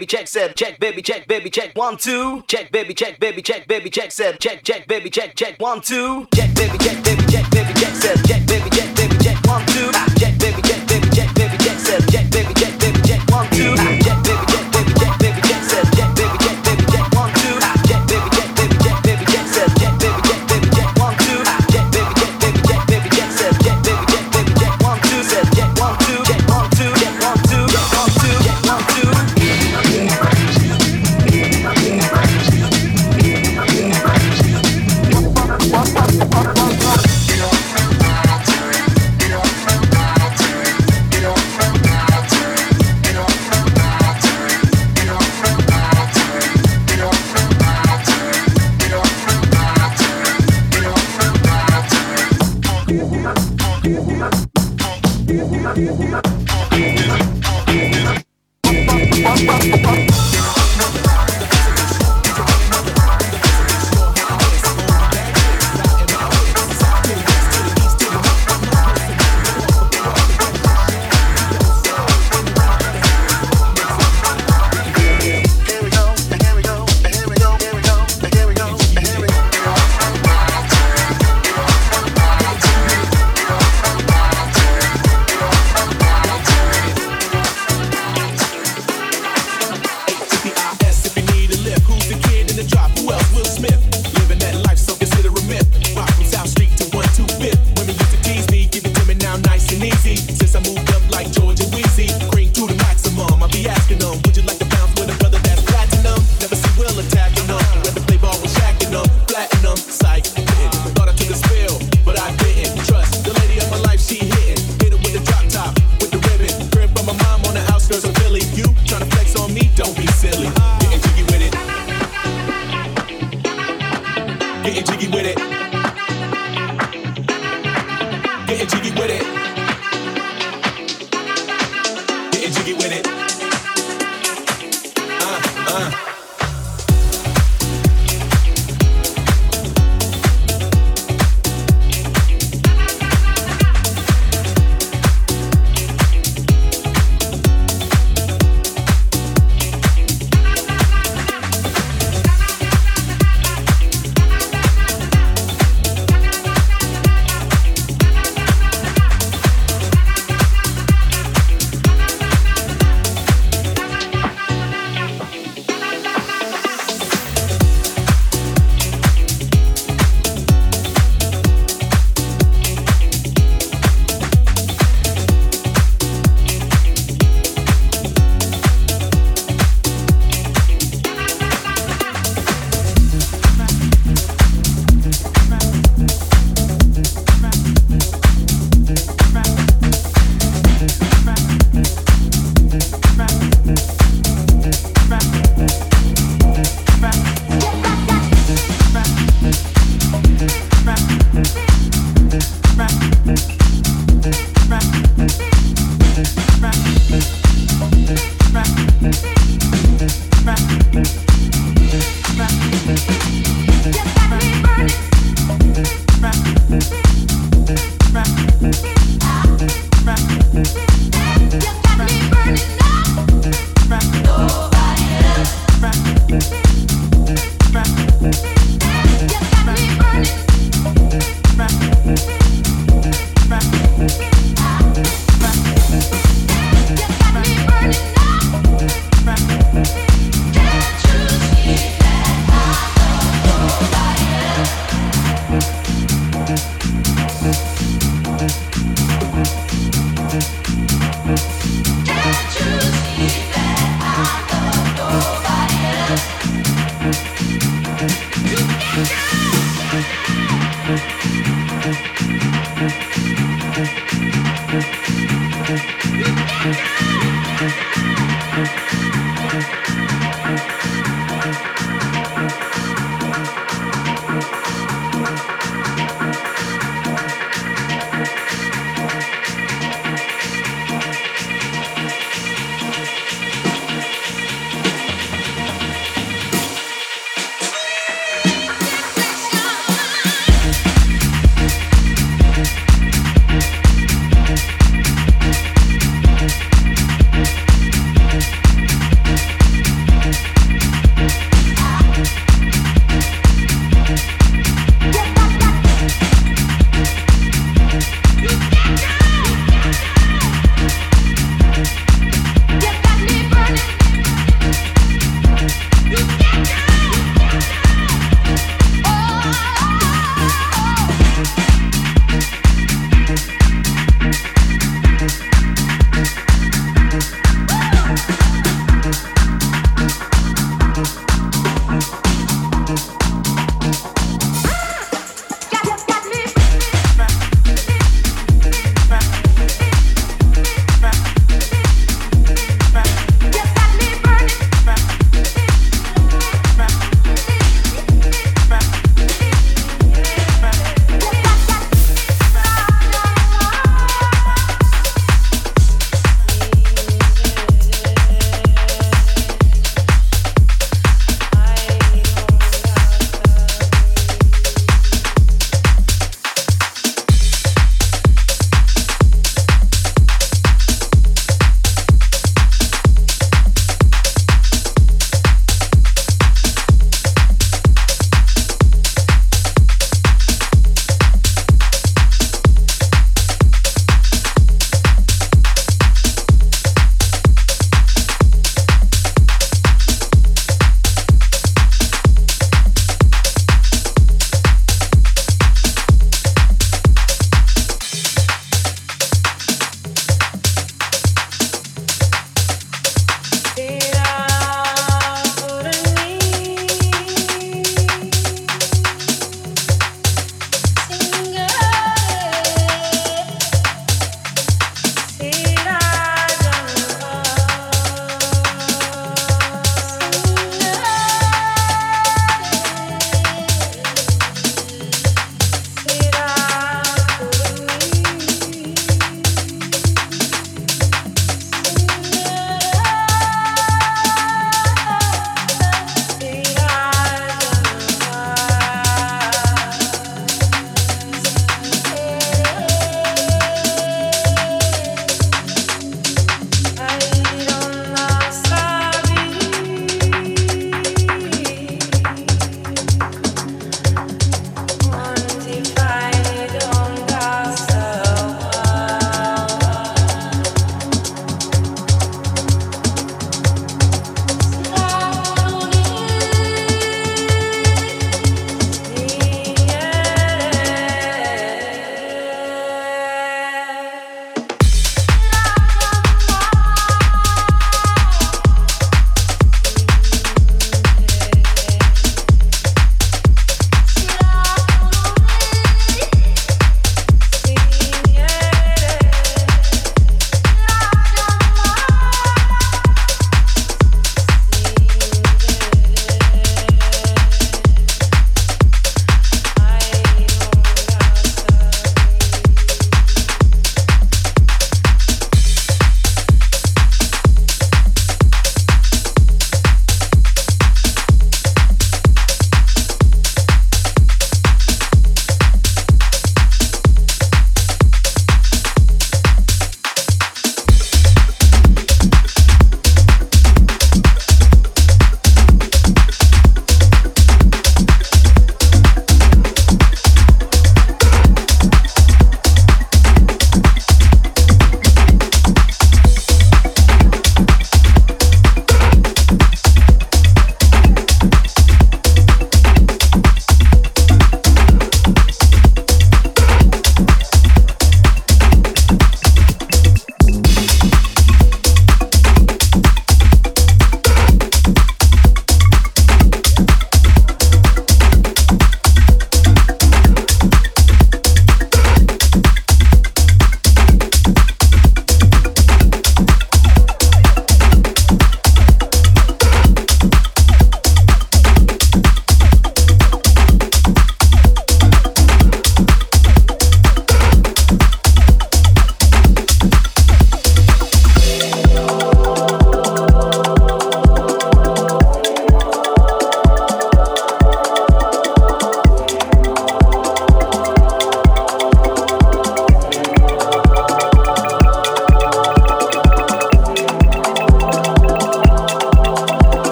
baby, check, said, check, baby, check, baby, check, one, two, check, baby, check, baby, check, baby, check, said, check, check, baby, check, check, one, two, check, baby, check, baby, check, baby, check, said, check.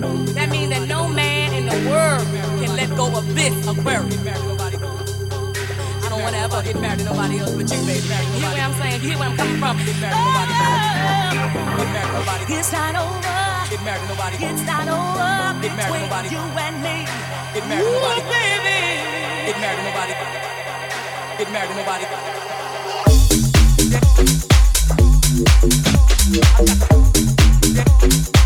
That means that no man in the world can let go of this aquarium. I don't want to ever get married to nobody else but you, baby. You hear what I'm saying? You hear where I'm coming from? Get married to nobody. Get married to nobody. It's not over. Get married to nobody. It's not over get married between nobody. you and me. Get married to nobody. Get married to nobody. Get married nobody. Get married nobody.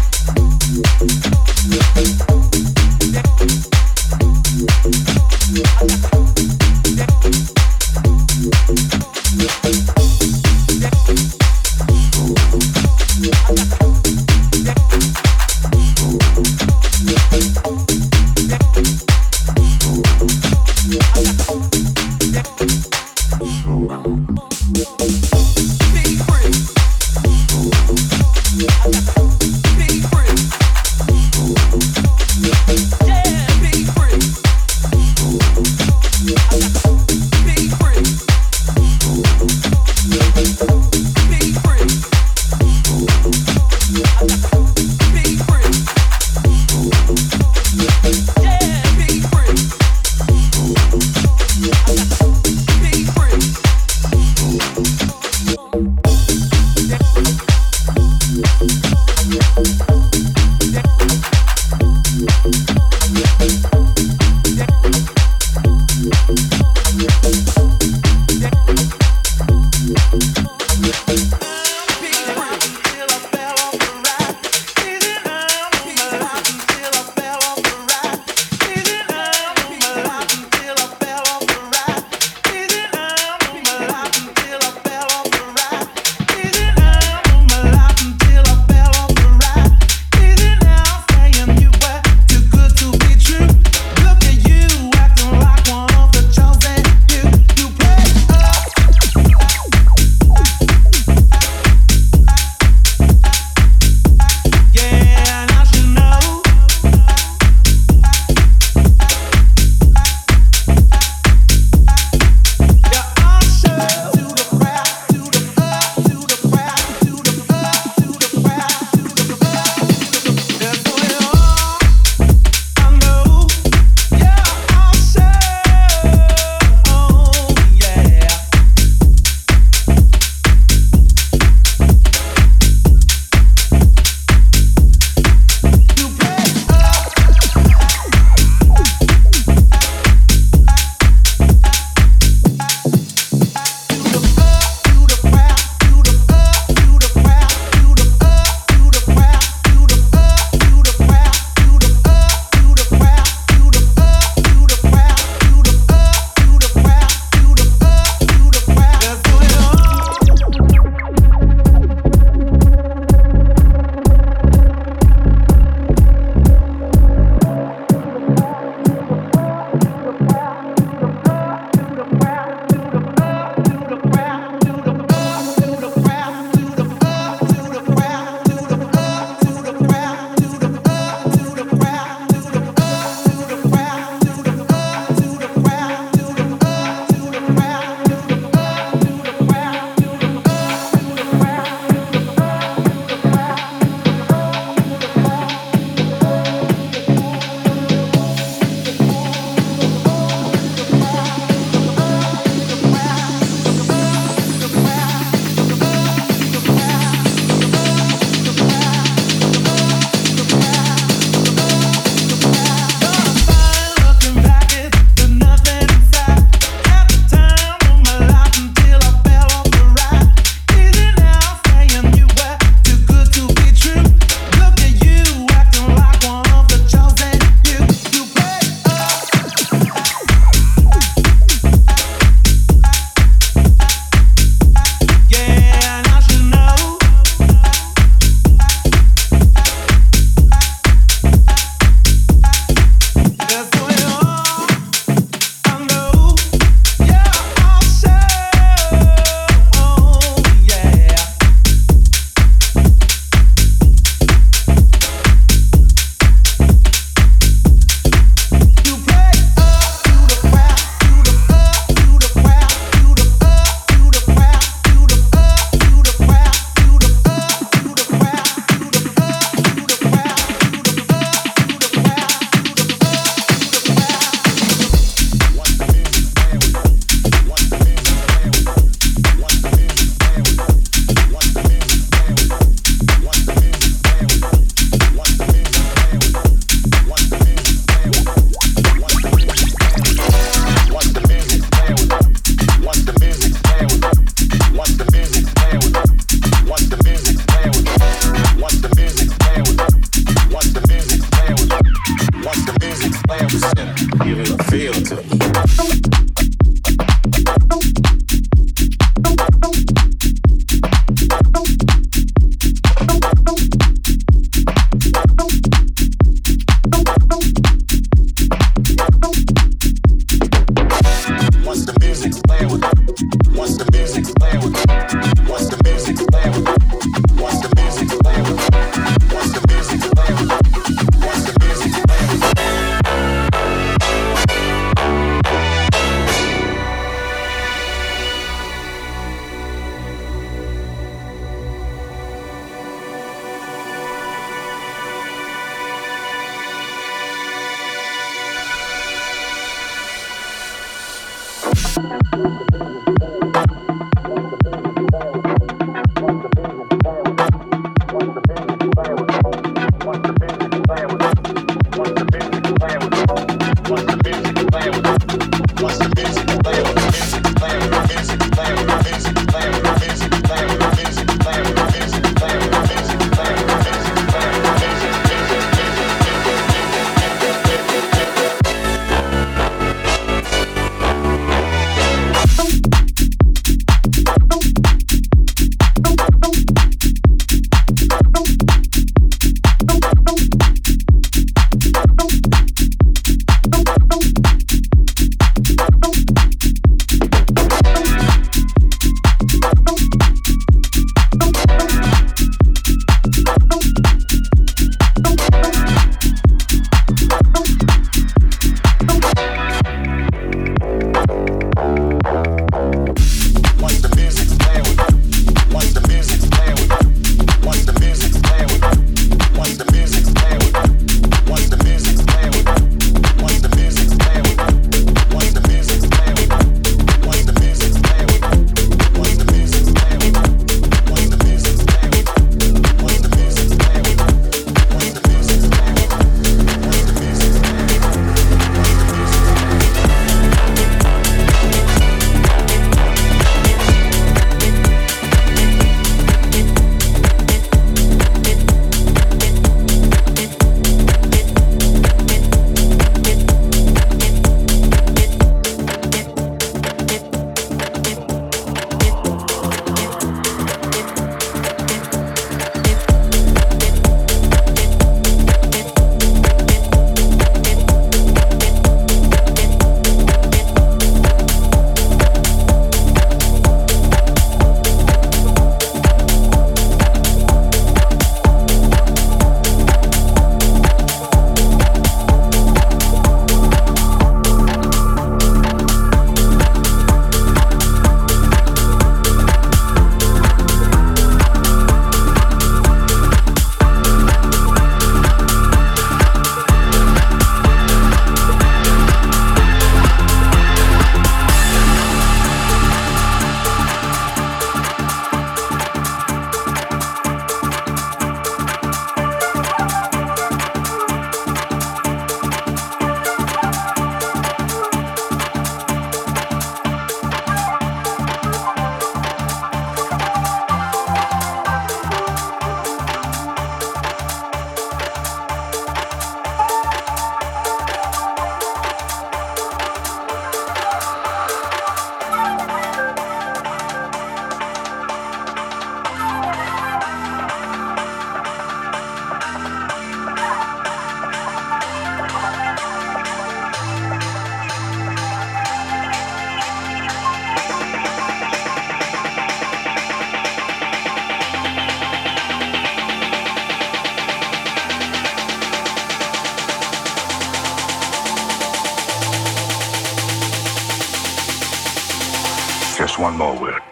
one more word.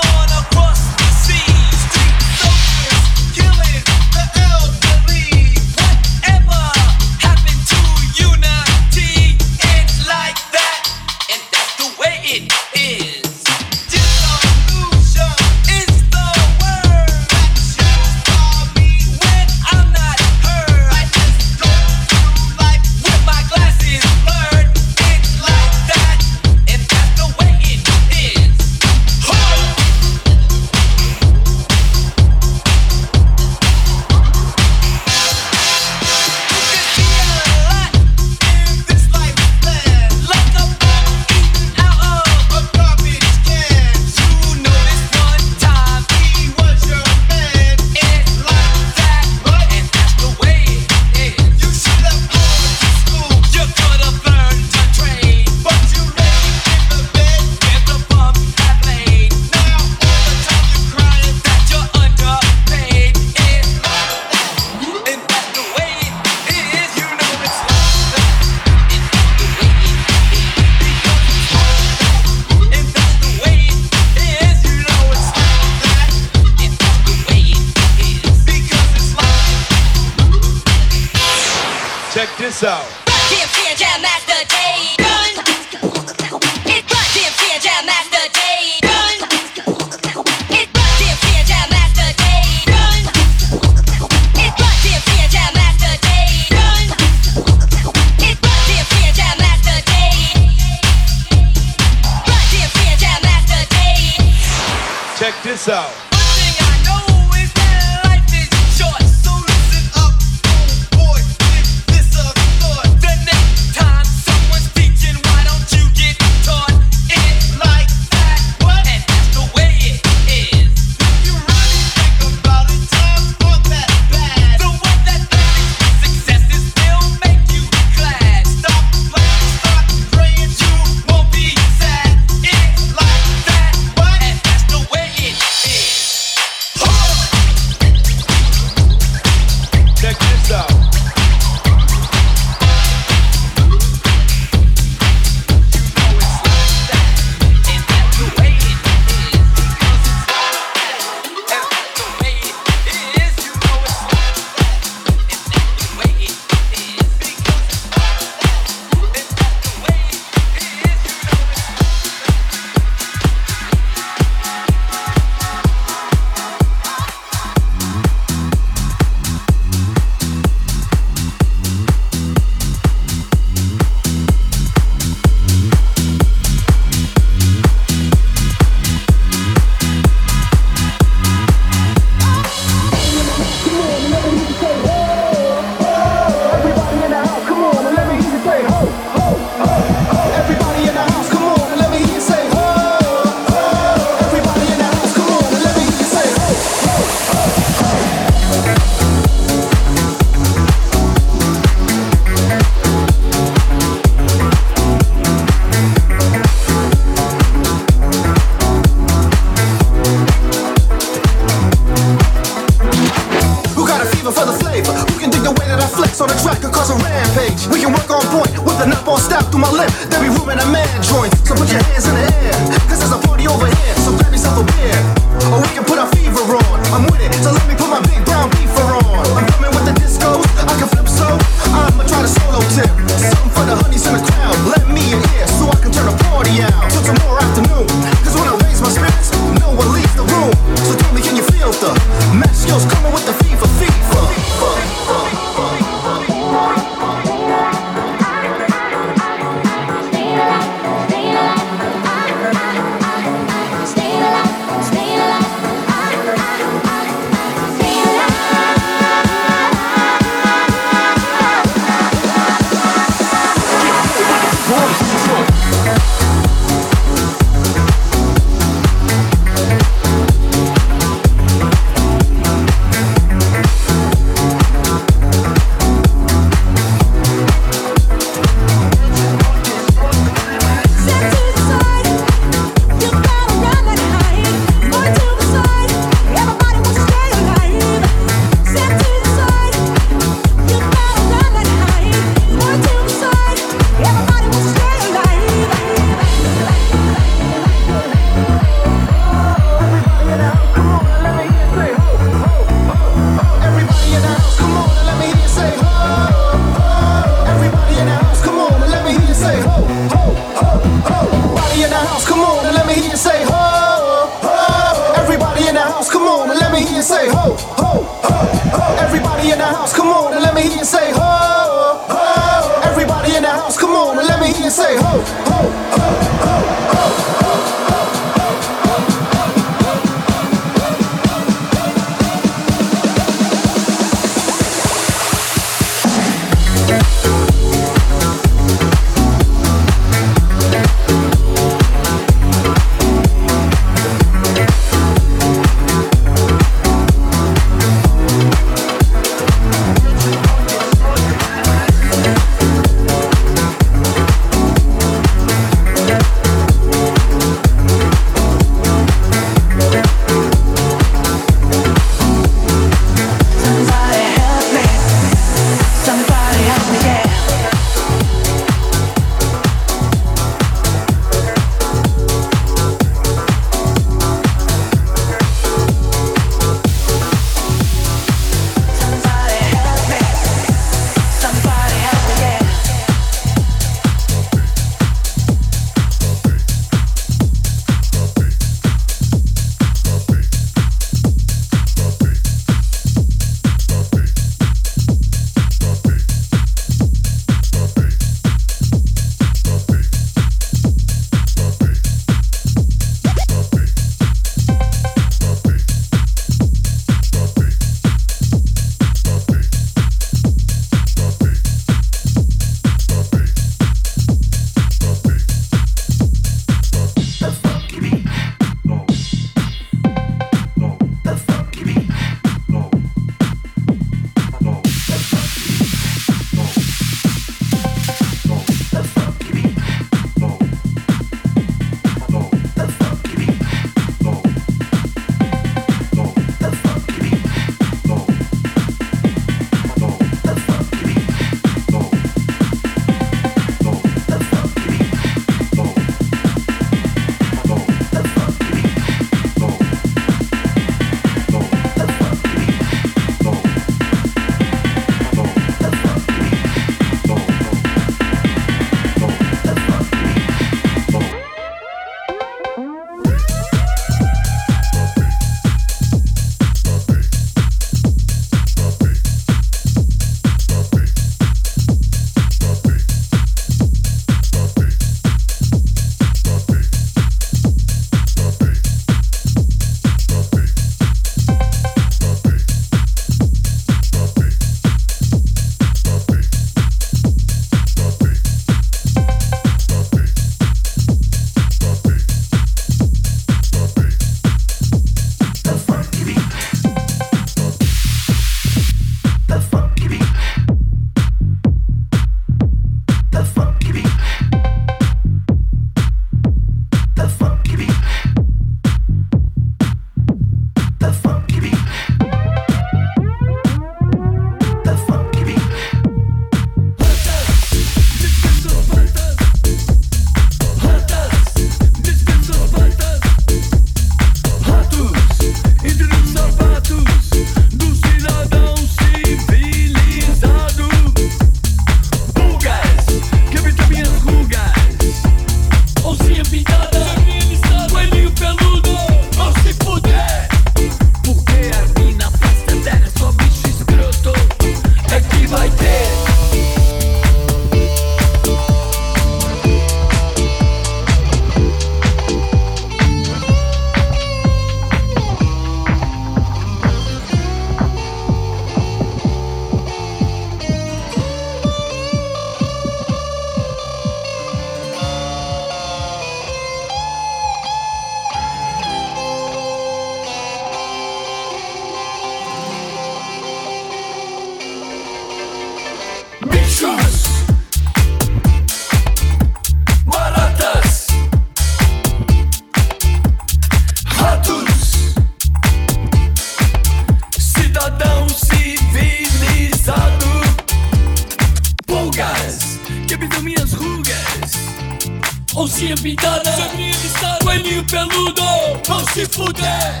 Bundinha pintada, sangrinha listada, coelhinho peludo, vão se fuder.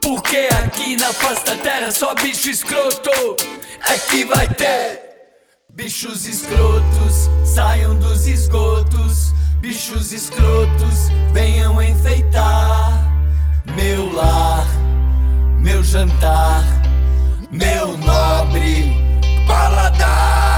Porque aqui na face da terra só bicho escroto é que vai ter. Bichos escrotos, saiam dos esgotos. Bichos escrotos, venham enfeitar meu lar, meu jantar, meu nobre paladar.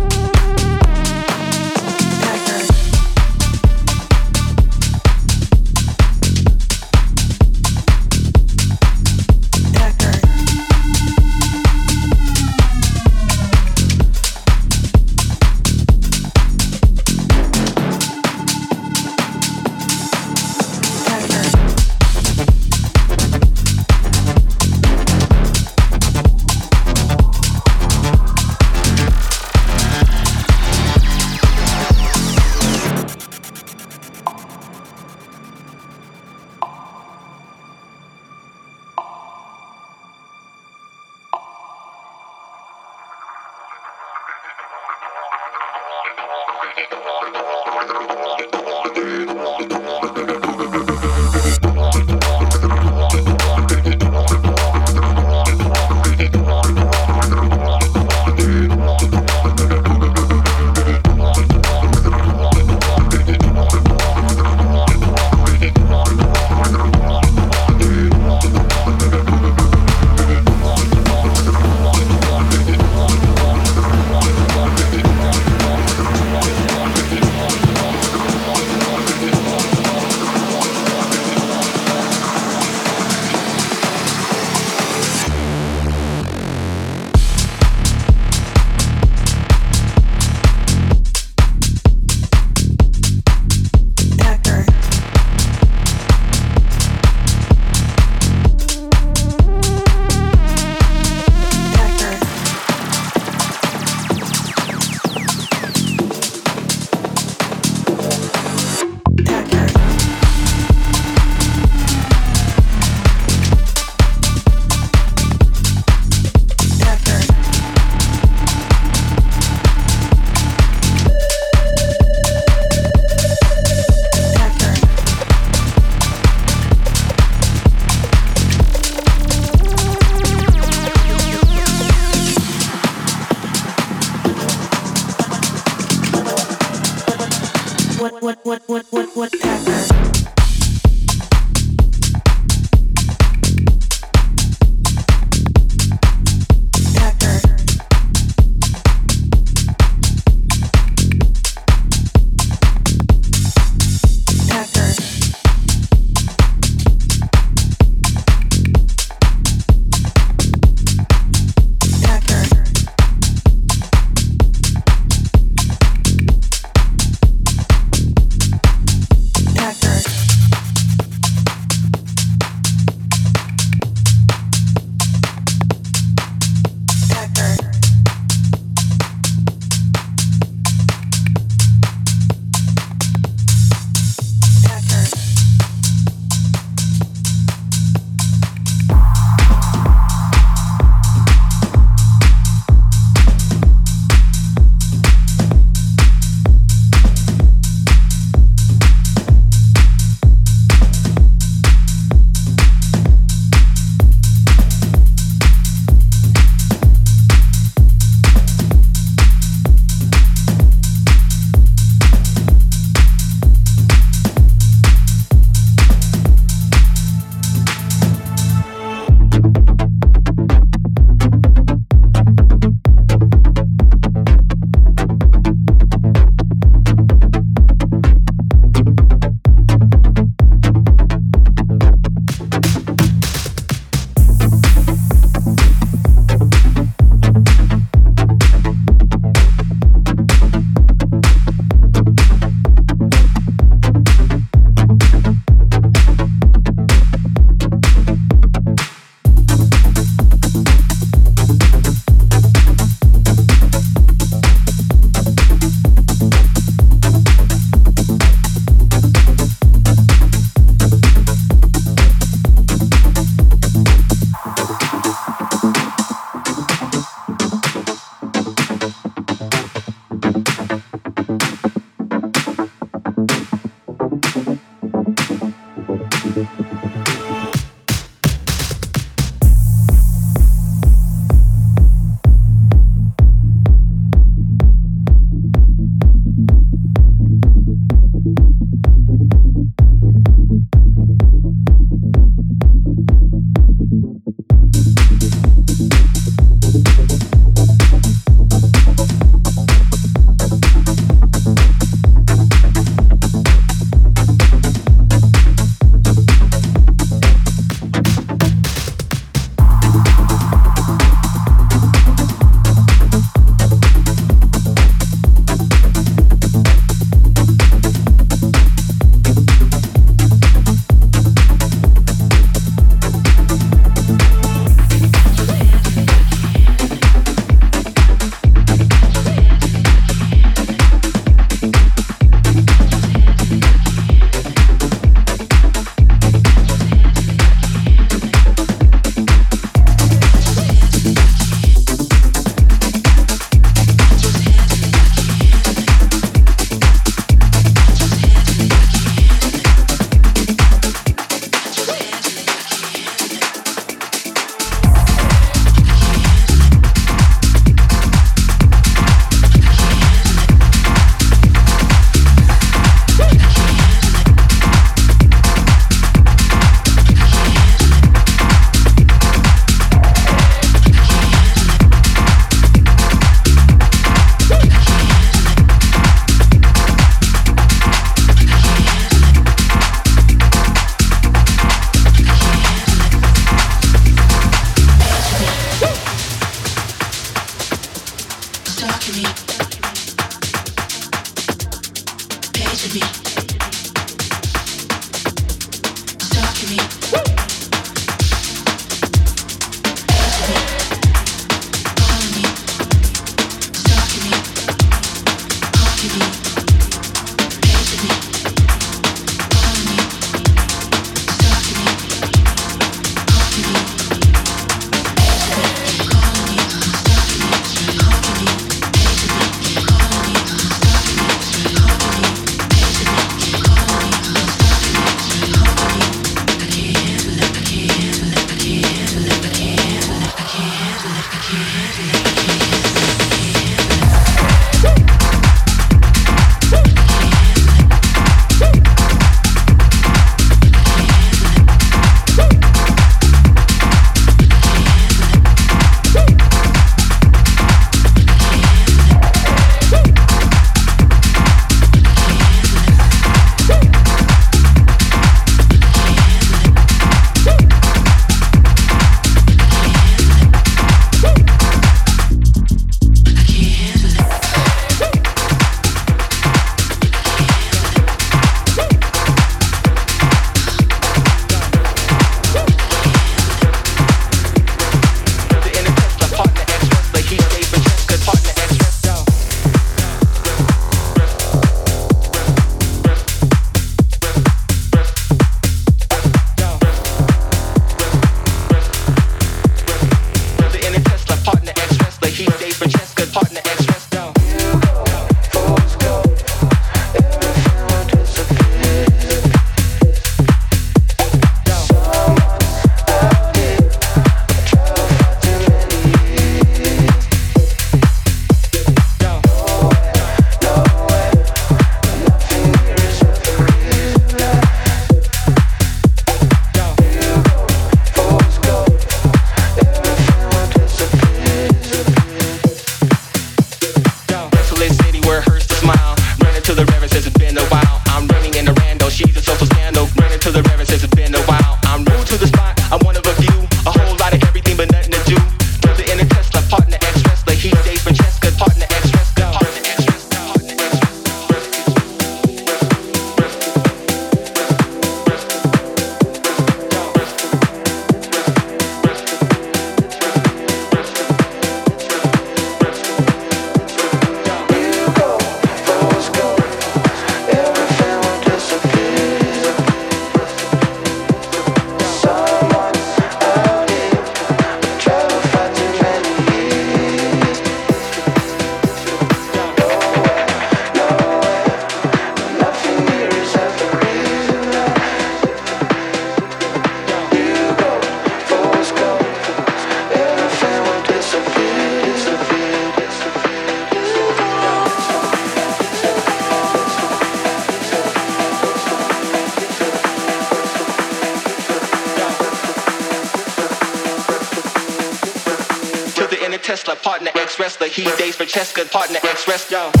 Ex wrestler. He dates Francesca, partner ex. Yo.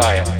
Facts